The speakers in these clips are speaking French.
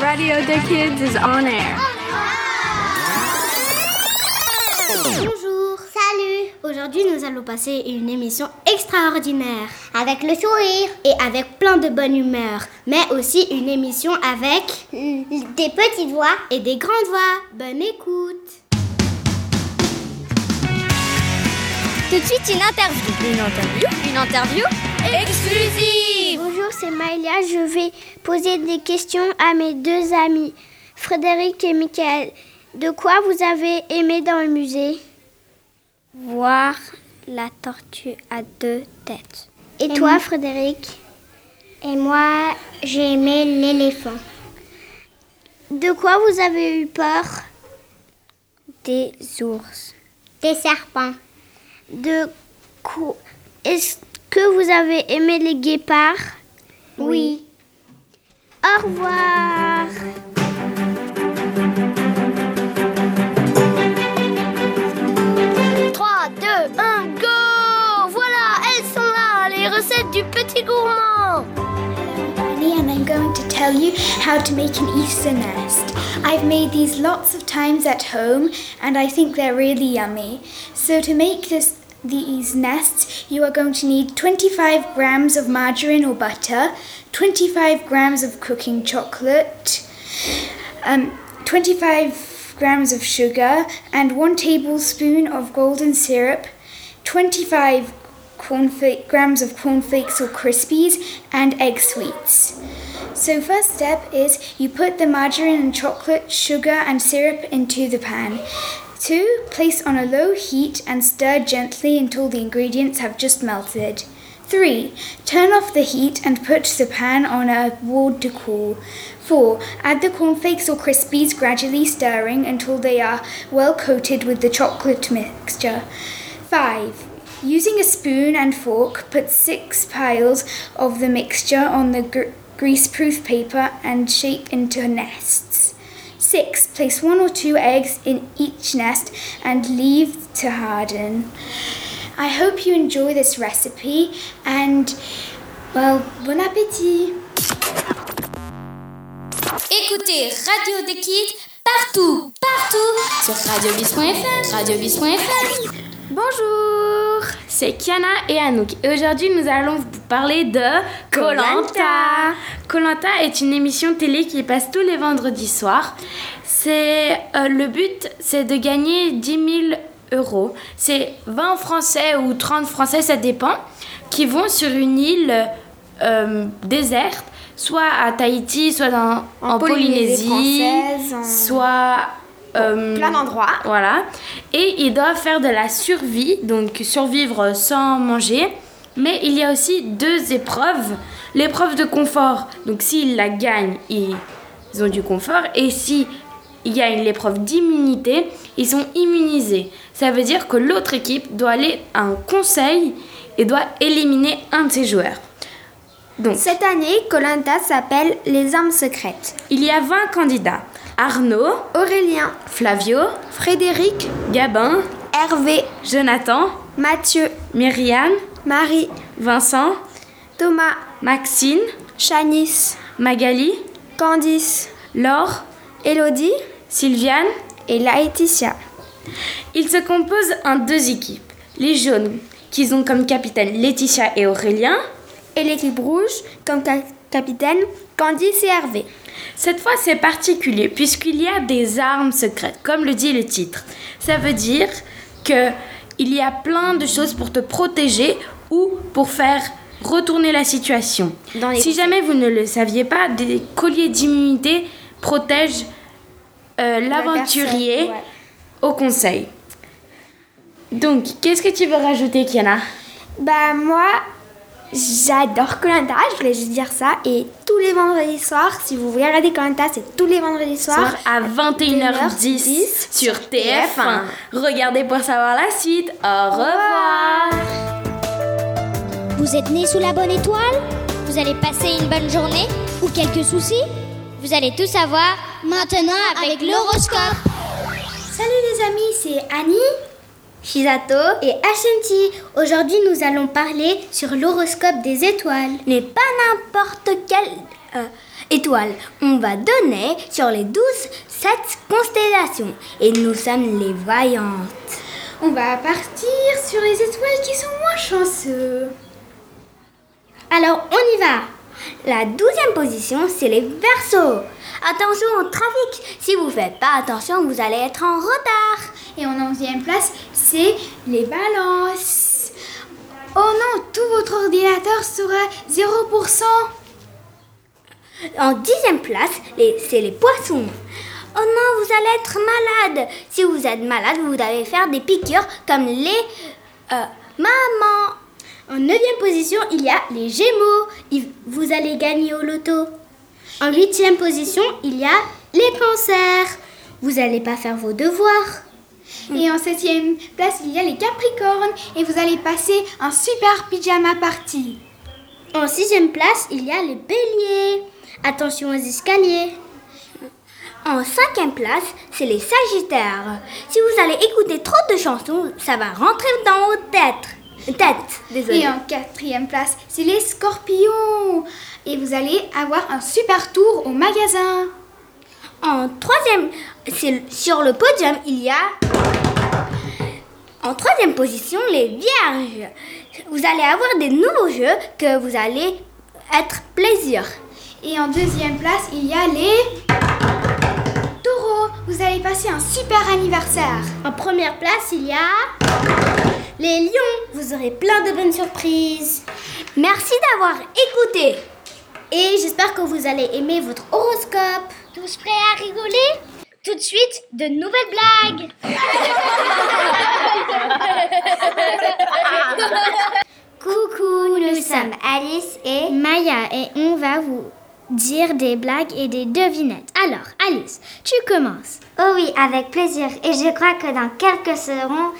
Radio the Kids is on air. Bonjour. Salut. Aujourd'hui, nous allons passer une émission extraordinaire Avec le sourire. et avec plein de bonne humeur, mais aussi une émission avec Des petites voix. et des grandes voix. Bonne écoute. Tout de suite, une interview. Une interview Une interview exclusive Bonjour, c'est Maïlia. Je vais poser des questions à mes deux amis, Frédéric et Michael. De quoi vous avez aimé dans le musée? Voir la tortue à deux têtes. Et, toi, Frédéric? Et moi, j'ai aimé l'éléphant. De quoi vous avez eu peur? Des ours. Des serpents. De quoi Est-ce que vous avez aimé les guépards? Oui. Au revoir. 3, 2, 1, go Voilà, elles sont là, les recettes du petit gourmand Annie and I'm going to tell you how to make an Easter nest. I've made these lots of times at home and I think they're really yummy. So to make this these nests, you are going to need 25 grams of margarine or butter, 25 grams of cooking chocolate, um, 25 grams of sugar, and 1 tablespoon of golden syrup, 25 cornflake, grams of cornflakes or crispies, and egg sweets. So first step is you put the margarine and chocolate, sugar and syrup into the pan. 2. Place on a low heat and stir gently until the ingredients have just melted. 3. Turn off the heat and put the pan on a board to cool. 4. Add the cornflakes or crispies gradually stirring until they are well coated with the chocolate mixture. 5. Using a spoon and fork, put six piles of the mixture on the gr- greaseproof paper and shape into nests. 6. Place one or two eggs in each nest and leave to harden. I hope you enjoy this recipe and, well, bon appétit! Écoutez Radio des Kids partout, partout sur radiobis.fr, radiobis.fr. Bonjour, c'est Kiana et Anouk et aujourd'hui nous allons vous parler de Colanta. Colanta est une émission télé qui passe tous les vendredis soirs. C'est euh, le but, c'est de gagner 10 000 euros. C'est 20 Français ou 30 Français, ça dépend, qui vont sur une île euh, déserte, soit à Tahiti, soit dans, en, Polynésie soit euh, Plein d'endroits. voilà. Et ils doivent faire de la survie, donc survivre sans manger. Mais il y a aussi deux épreuves. L'épreuve de confort, donc s'ils la gagnent, ils ont du confort. Et si il y a une l'épreuve d'immunité, ils sont immunisés. Ça veut dire que l'autre équipe doit aller à un conseil et doit éliminer un de ses joueurs. Donc, Cette année, Colanta s'appelle Les armes secrètes. il y a 20 candidats. Arnaud, Aurélien, Flavio, Frédéric, Gabin, Hervé, Jonathan, Mathieu, Myriam, Marie, Vincent, Thomas, Maxine, Chanice, Magali, Candice, Laure, Elodie Sylviane. et Laetitia. Ils se composent en deux équipes. Les jaunes, qui ont comme capitaine Laetitia et Aurélien. Et l'équipe rouge, comme ca- capitaine, Candice et Hervé. Cette fois, c'est particulier puisqu'il y a des armes secrètes, comme le dit le titre. Ça veut dire que il y a plein de choses pour te protéger ou pour faire retourner la situation. Dans les si jamais vous ne le saviez pas, des colliers d'immunité protègent euh, l'aventurier ouais. au conseil. Donc, qu'est-ce que tu veux rajouter, Kiana? Bah moi, j'adore Colanta, je voulais juste dire ça. Et tous les vendredis soirs, si vous voulez regarder Colanta, c'est tous les vendredis soirs. à 21h10 sur TF1. Regardez pour savoir la suite. Au revoir. Vous êtes né sous la bonne étoile? Vous allez passer une bonne journée Ou quelques soucis? Vous allez tout savoir maintenant avec l'horoscope. Salut les amis, c'est Annie, Shizato et Ashanti. Aujourd'hui, nous allons parler sur l'horoscope des étoiles. Mais pas n'importe quel. euh, étoiles. On va donner sur les 12 sept constellations et nous sommes les voyantes. On va partir sur les étoiles qui sont moins chanceux. Alors on y va. La douzième position, c'est les versos. Attention au trafic. Si vous faites pas attention, vous allez être en retard. Et en onzième place, c'est les balances. Oh non, tout votre ordinateur sera 0%. En dixième place, c'est les poissons. Oh non, vous allez être malade. Si vous êtes malade, vous allez faire des piqûres comme les euh, mamans. En neuvième position, il y a les Gémeaux. Vous allez gagner au loto. En huitième position, il y a les cancers. Vous n'allez pas faire vos devoirs. Et en septième place, il y a les Capricornes et vous allez passer un super pyjama party. En sixième place, il y a les Béliers. Attention aux escaliers. En cinquième place, c'est les Sagittaires. Si vous allez écouter trop de chansons, ça va rentrer dans vos têtes. Tête, désolé. Et en quatrième place, c'est les Scorpions. Et vous allez avoir un super tour au magasin. En troisième, sur le podium, il y a en troisième position les Vierges. Vous allez avoir des nouveaux jeux que vous allez être plaisir. Et en deuxième place, il y a les Vous allez passer un super anniversaire. En première place, il y a les lions. Vous aurez plein de bonnes surprises. Merci d'avoir écouté. Et j'espère que vous allez aimer votre horoscope. Tous prêts à rigoler? Tout de suite, de nouvelles blagues. Coucou, nous sommes Alice et Maya et on va vous dire des blagues et des devinettes. Alors, Alice, tu commences. Oh oui, avec plaisir. Et je crois que dans quelques secondes,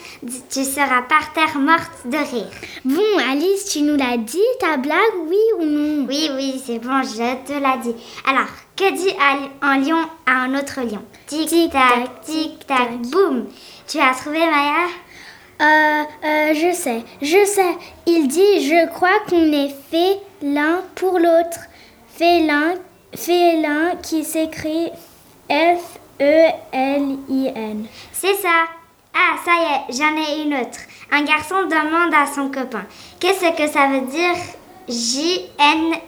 tu seras par terre morte de rire. Bon, Alice, tu nous l'as dit, ta blague, oui ou non? Oui, oui, c'est bon, je te l'ai dit. Alors, que dit un lion à un autre lion? Tic-tac, tic-tac, boum. Tu as trouvé, Maya? Euh, euh, je sais, je sais. Il dit, je crois qu'on est fait l'un pour l'autre. Félin, félin qui s'écrit F-E-L-I-N. C'est ça. Ah, ça y est, j'en ai une autre. Un garçon demande à son copain Qu'est-ce que ça veut dire J-N-S-P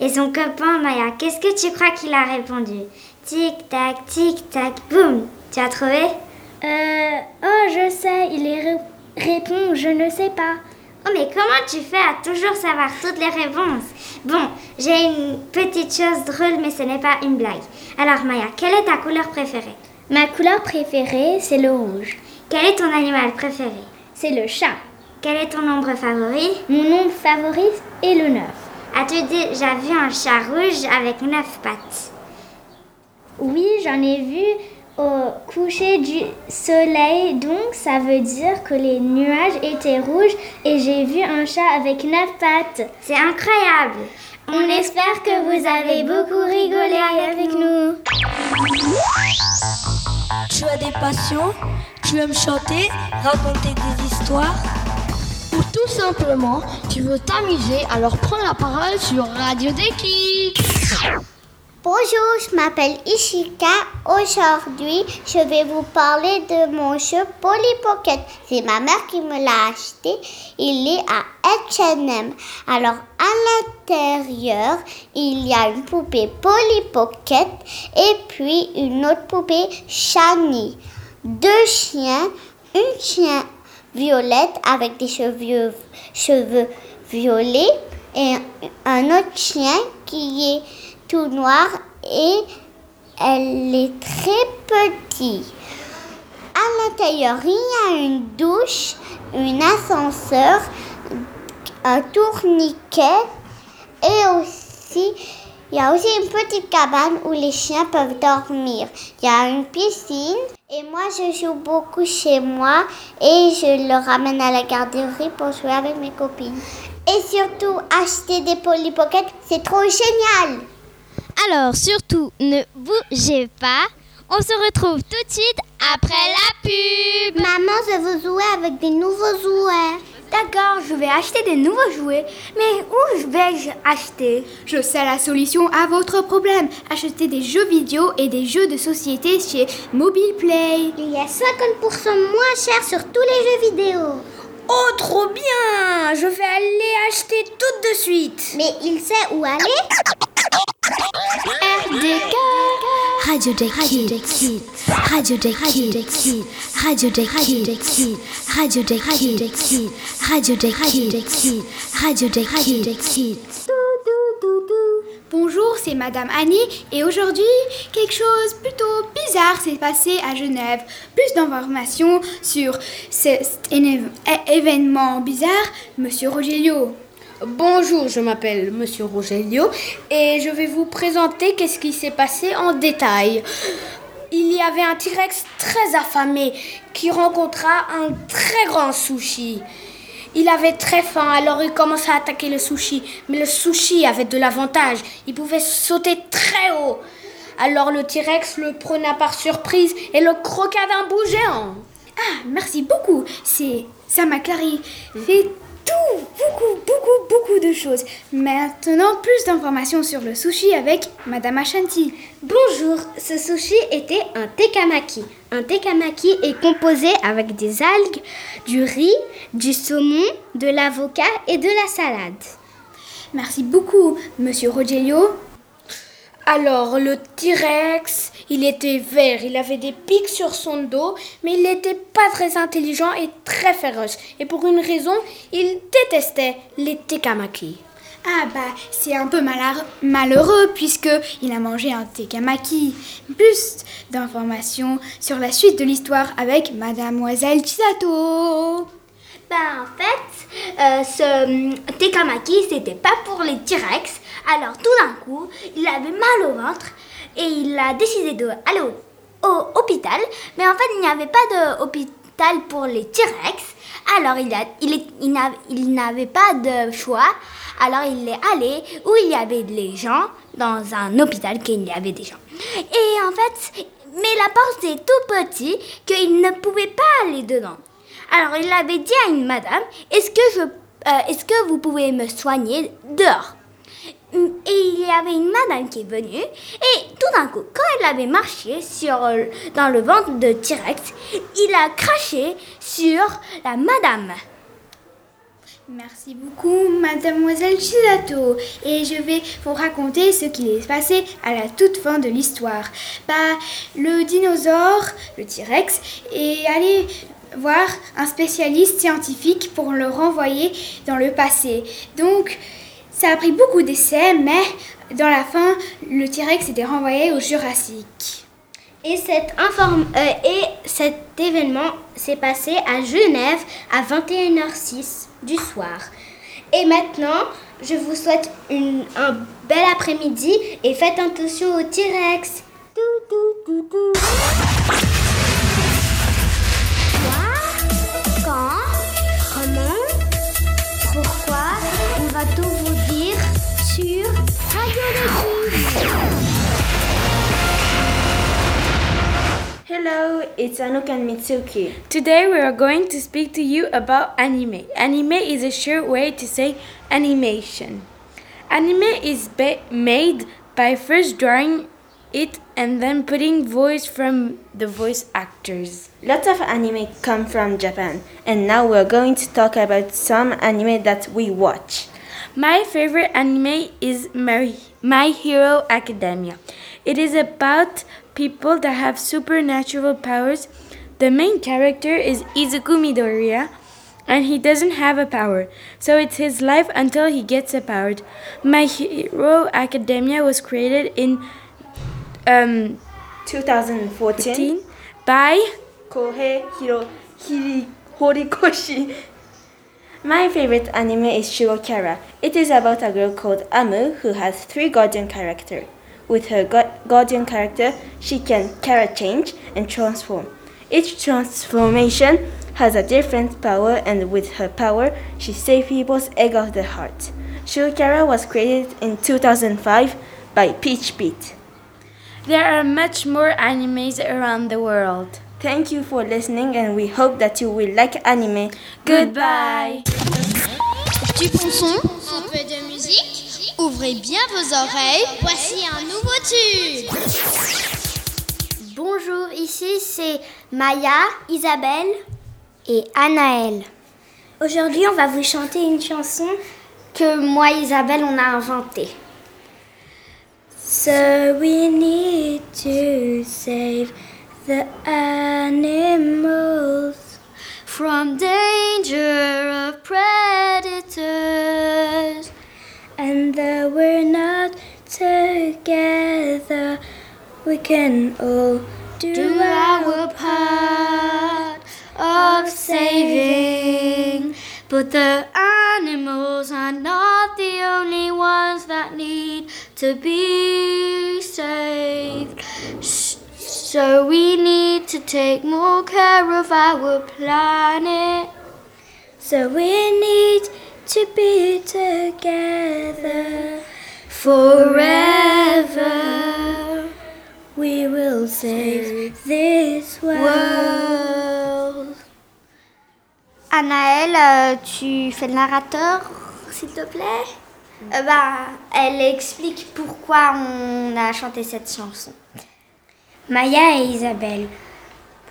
Et son copain, Maya, qu'est-ce que tu crois qu'il a répondu? Tic-tac, tic-tac, boum Tu as trouvé? Euh. Oh, je sais, il est répond Je ne sais pas. Oh, mais comment tu fais à toujours savoir toutes les réponses? Bon, j'ai une petite chose drôle, mais ce n'est pas une blague. Alors, Maya, quelle est ta couleur préférée? Ma couleur préférée, c'est le rouge. Quel est ton animal préféré? C'est le chat. Quel est ton nombre favori? Mon nombre favori est le 9. As-tu déjà vu un chat rouge avec neuf pattes? Oui, j'en ai vu au coucher du soleil, donc ça veut dire que les nuages étaient rouges et j'ai vu un chat avec neuf pattes. C'est incroyable. On espère que vous avez beaucoup rigolé avec nous. Tu as des passions? Tu aimes chanter, raconter des histoires? Ou tout simplement, tu veux t'amuser, alors prends la parole sur Radio Déki. Bonjour, je m'appelle Ishika. Aujourd'hui, je vais vous parler de mon jeu Polly Pocket. C'est ma mère qui me l'a acheté. Il est à H&M. Alors, à l'intérieur, il y a une poupée Polly Pocket et puis une autre poupée Shani. Deux chiens, une chien violette avec des cheveux, cheveux violets et un autre chien qui est tout noir et elle est très petite. À l'intérieur, il y a une douche, un ascenseur, un tourniquet et aussi il y a aussi une petite cabane où les chiens peuvent dormir. Il y a une piscine et moi je joue beaucoup chez moi et je le ramène à la garderie pour jouer avec mes copines. Et surtout acheter des Polly Pocket, c'est trop génial. Alors surtout, ne bougez pas. On se retrouve tout de suite après la pub. Maman, je veux jouer avec des nouveaux jouets. D'accord, je vais acheter des nouveaux jouets. Mais où vais-je acheter? Je sais la solution à votre problème. Achetez des jeux vidéo et des jeux de société chez Mobile Play. Il y a 50% moins cher sur tous les jeux vidéo. Oh, trop bien Je vais aller acheter tout de suite. Mais il sait où aller RDK Radio des Kids Radio des Kids Radio des Kids Radio des Kids Radio des Kids Radio des Kids Bonjour, c'est Madame Annie et aujourd'hui, quelque chose plutôt bizarre s'est passé à Genève. Plus d'informations sur cet événement bizarre, Monsieur Rogelio. Bonjour, je m'appelle Monsieur Rogelio et je vais vous présenter qu'est-ce qui s'est passé en détail. Il y avait un T-Rex très affamé qui rencontra un très grand sushi. Il avait très faim, alors il commença à attaquer le sushi. Mais le sushi avait de l'avantage. Il pouvait sauter très haut. Alors le T-Rex le prenait par surprise et le croqua d'un bout géant. Ah, merci beaucoup. C'est ça m'a clarifié tout, beaucoup, beaucoup, beaucoup de choses. Maintenant, plus d'informations sur le sushi avec Madame Ashanti. Bonjour, ce sushi était un tekamaki. Un tekamaki est composé avec des algues, du riz, du saumon, de l'avocat et de la salade. Merci beaucoup, Monsieur Rogelio. Alors, le T-Rex, il était vert, il avait des pics sur son dos, mais il n'était pas très intelligent et très féroce. Et pour une raison, il détestait les tekamaki. Ah bah, c'est un peu malheureux puisque il a mangé un tekamaki. Plus d'informations sur la suite de l'histoire avec Mademoiselle Chisato. Ben, en fait, euh, ce tekamaki, c'était pas pour les T-Rex. Alors, tout d'un coup, il avait mal au ventre et il a décidé d'aller au, hôpital. Mais en fait, il n'y avait pas d'hôpital pour les T-Rex. Alors, il, a, il, il n'avait pas de choix. Alors, il est allé où il y avait des gens, dans un hôpital qu'il y avait des gens. Et en fait, mais la porte est tout petit qu'il ne pouvait pas aller dedans. Alors, il avait dit à une madame, est-ce que, euh, est-ce que vous pouvez me soigner dehors? Et il y avait une madame qui est venue et tout d'un coup, quand elle avait marché sur, dans le ventre de T-Rex, il a craché sur la madame. Merci beaucoup, mademoiselle Chisato. Et je vais vous raconter ce qui est passé à la toute fin de l'histoire. Bah, le dinosaure, le T-Rex, est allé voir un spécialiste scientifique pour le renvoyer dans le passé. Donc, ça a pris beaucoup d'essais, mais dans la fin, le T-Rex était renvoyé au Jurassique. Et, cette inform euh, et cet événement s'est passé à Genève à 21h06 du soir. Et maintenant, je vous souhaite une, un bel après-midi et faites attention au T-Rex. Hello, it's Anouk and Mitsuki. Today we are going to speak to you about anime. Anime is a short way to say animation. Anime is made by first drawing it and then putting voice from the voice actors. Lots of anime come from Japan, and now we're going to talk about some anime that we watch. My favorite anime is My, My Hero Academia. It is about people that have supernatural powers. The main character is Izuku Midoriya, and he doesn't have a power, so it's his life until he gets a power. My Hero Academia was created in um, 2014 by Kohei Hiro Hiri Horikoshi. My favorite anime is Shirokara. It is about a girl called Amu who has three guardian characters. With her guardian character, she can character change and transform. Each transformation has a different power, and with her power, she saves people's egg of the heart. Shirokara was created in 2005 by Peach Beat. There are much more animes around the world. Thank you for listening, and we hope that you will like anime. Goodbye. Du bon son, un peu de musique. Ouvrez bien vos oreilles. Voici un nouveau tube. Bonjour, ici c'est Maya, Isabelle et Anaël. Aujourd'hui, on va vous chanter une chanson que moi, Isabelle, on a inventée. So we need to save the animals from danger we can all do our part of saving. But the animals are not the only ones that need to be saved. So we need to take more care of our planet. So we need to be together forever. We will save this world. Anaël, tu fais le narrateur, s'il te plaît Euh, bah, Elle explique pourquoi on a chanté cette chanson. Maya et Isabelle,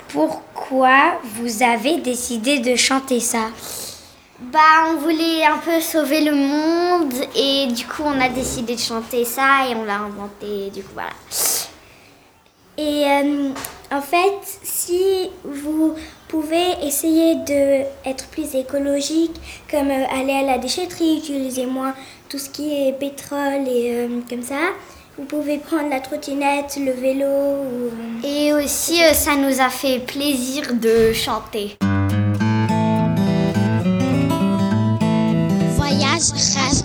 pourquoi vous avez décidé de chanter ça? Bah, on voulait un peu sauver le monde et du coup, on a décidé de chanter ça et on l'a inventé. Du coup, voilà. Et euh, en fait, si vous pouvez essayer de être plus écologique, comme euh, aller à la déchetterie, utiliser moins tout ce qui est pétrole et euh, comme ça, vous pouvez prendre la trottinette, le vélo. ou, euh, Et aussi, euh, ça nous a fait plaisir de chanter. Voyage, rêve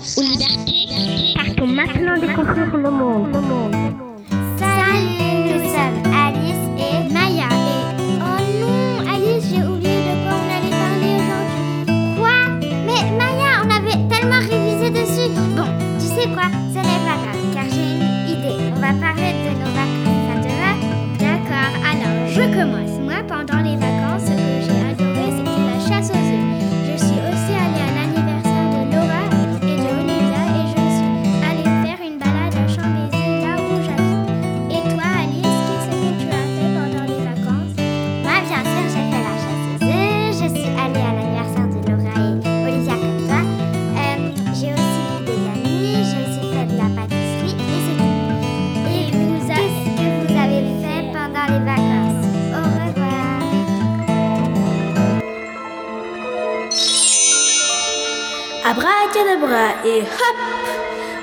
Et hop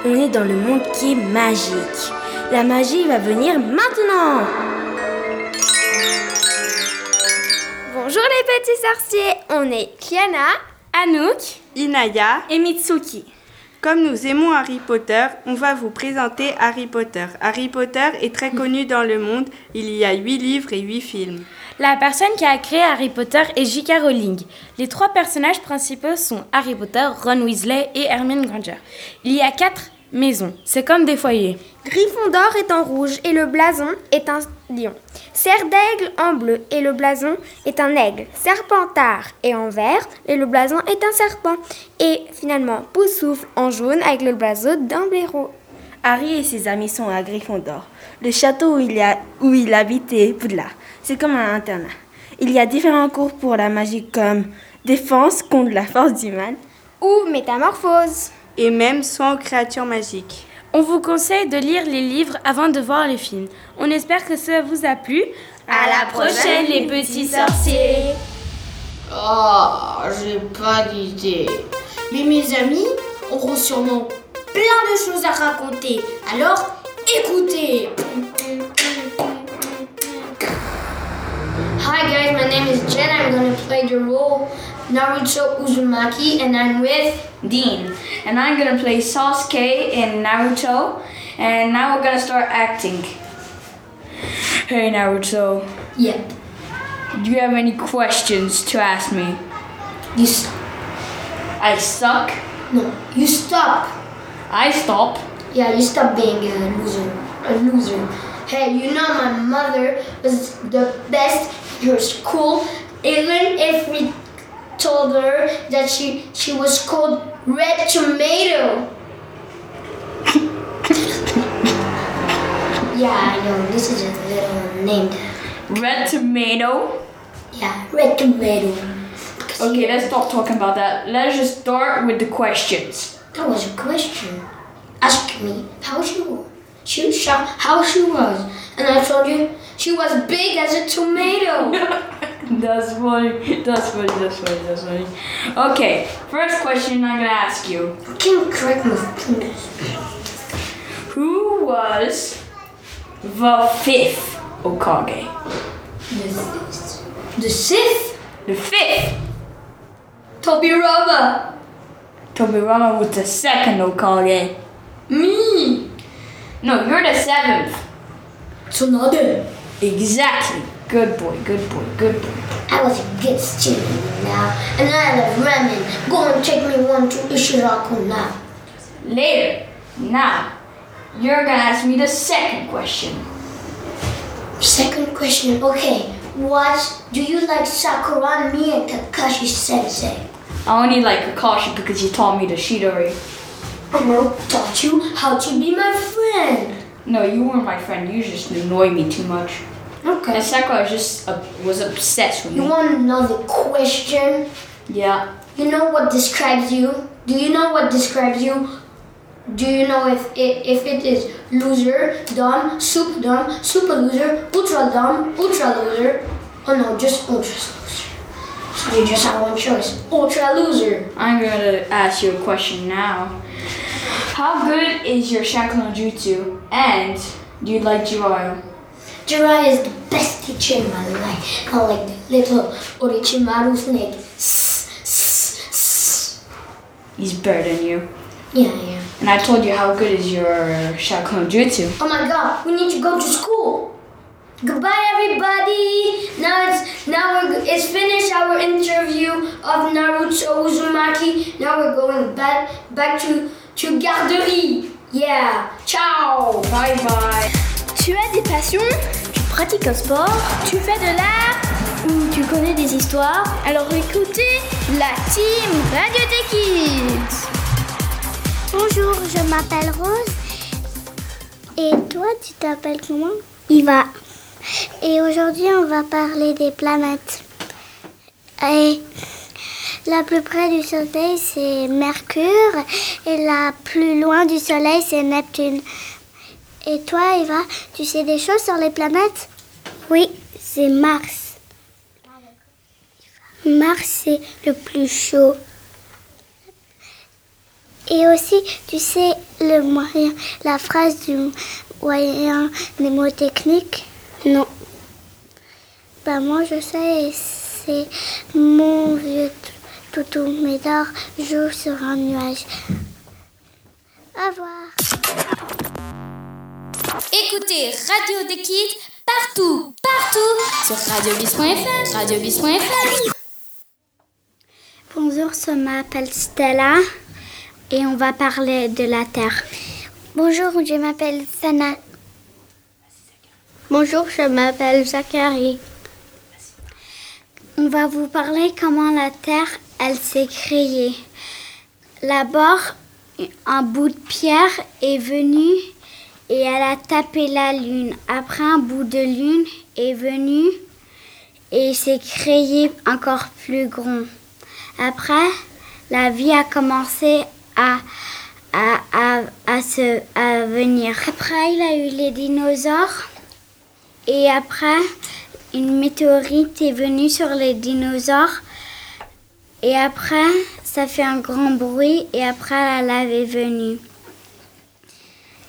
On est dans le monde qui est magique. La magie va venir maintenant Bonjour les petits sorciers, on est Kiana, Anouk Inaya et Mitsuki. Comme nous aimons Harry Potter, on va vous présenter Harry Potter. Harry Potter est très connu dans le monde. Il y a 8 livres et 8 films. La personne qui a créé Harry Potter est J.K. Rowling. Les trois personnages principaux sont Harry Potter, Ron Weasley et Hermione Granger. Il y a quatre maisons. C'est comme des foyers. Gryffondor est en rouge et le blason est un lion. Serre d'aigle en bleu et le blason est un aigle. Serpentard est en vert et le blason est un serpent. Et finalement, Poussoufle en jaune avec le blason d'un blaireau. Harry et ses amis sont à Gryffondor, le château où il, y a, où il habitait Poudlard. C'est comme un internat. Il y a différents cours pour la magie comme défense contre la force du mal ou métamorphose. Et même soin aux créatures magiques. On vous conseille de lire les livres avant de voir les films. On espère que ça vous a plu. À la prochaine, les petits sorciers. Oh, j'ai pas d'idée. Mais mes amis auront sûrement plein de choses à raconter. Alors, écoutez. Hi guys, my name is Jen. I'm gonna play the role Naruto Uzumaki, and I'm with Dean, and I'm gonna play Sasuke in Naruto, and now we're gonna start acting. Hey Naruto, Yep. do you have any questions to ask me? You I suck. no, you stop. I stop. Yeah, you stop being a loser. A loser. Hey, you know my mother was the best in her school, even if we told her that she, she was called Red Tomato. yeah, I know. This is a little name. Red tomato. Yeah, red tomato. Okay, let's stop talking about that. Let's just start with the questions. That was a question. Ask me how she was. She shot how she was, and I told you she was big as a tomato. That's funny. That's funny. That's funny. That's funny. Okay, first question I'm gonna ask you. Can you correct me, please? Who was the fifth Okage? The fifth. The sixth. The fifth. Tobirama. Tobirama was the second Okage. Me. No, you're the seventh. Tsunade. Exactly. Good boy. Good boy. Good boy. I was a good student now, and I love ramen. Go and take me one to Ishiraku now. Later. Now, you're gonna ask me the second question. Second question. Okay, what do you like Sakura, me, and Kakashi Sensei? I only like Kakashi because he taught me the Shidori. Amo taught you how to be my friend. No, you weren't my friend. You just annoy me too much. Okay. And Sakura just uh, was obsessed with You me. You want another question? Yeah. You know what describes you? Do you know what describes you? Do you know if it, if it is loser, dumb, super dumb, super loser, ultra dumb, ultra loser? Oh no, just ultra loser. You just have one choice. Ultra loser. I'm gonna ask you a question now. How good is your Shakulan Jutsu? And do you like Jiraiya? Jiraiya is the best teacher in my life. I like the little Orochimaru snake. He's better than you. Yeah, yeah. And I told you how good is your Shakulan Jutsu. Oh my god, we need to go to school. Goodbye, everybody. Now it's now we're, it's finished our interview of Naruto Uzumaki. Now we're going back back to to garderie. Yeah. Ciao. Bye bye. Tu as des passions? Tu pratiques un sport? Tu fais de l'art? Ou tu connais des histoires? Alors écoutez la team Radio des Kids Bonjour, je m'appelle Rose. Et toi, tu t'appelles comment? Iva. Et aujourd'hui, on va parler des planètes. Et la plus près du Soleil, c'est Mercure. Et la plus loin du Soleil, c'est Neptune. Et toi, Eva, tu sais des choses sur les planètes? Oui, c'est Mars. Mars, c'est le plus chaud. Et aussi, tu sais le moyen, la phrase du moyen mnémotechnique? Non. Ben moi je sais, et c'est mon vieux toutou Médor joue sur un nuage. Au revoir. Écoutez Radio des Kids partout, partout sur radiobis.fr, radiobis.fr. Bonjour, je m'appelle Stella et on va parler de la Terre. Bonjour, je m'appelle Sana. Bonjour, je m'appelle Zachary. On va vous parler comment la Terre, elle s'est créée. D'abord, un bout de pierre est venu et elle a tapé la lune. Après, un bout de lune est venu et s'est créé encore plus grand. Après, la vie a commencé à, se, à venir. Après, il a eu les dinosaures. Et après, une météorite est venue sur les dinosaures. Et après, ça fait un grand bruit. Et après, la lave est venue.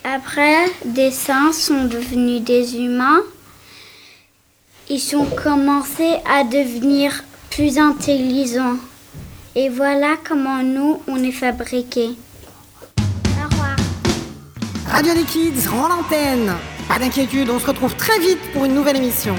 Après, des saints sont devenus des humains. Ils ont commencé à devenir plus intelligents. Et voilà comment nous, on est fabriqués. Au revoir. Radio des Kids rend l'antenne. Pas d'inquiétude, on se retrouve très vite pour une nouvelle émission.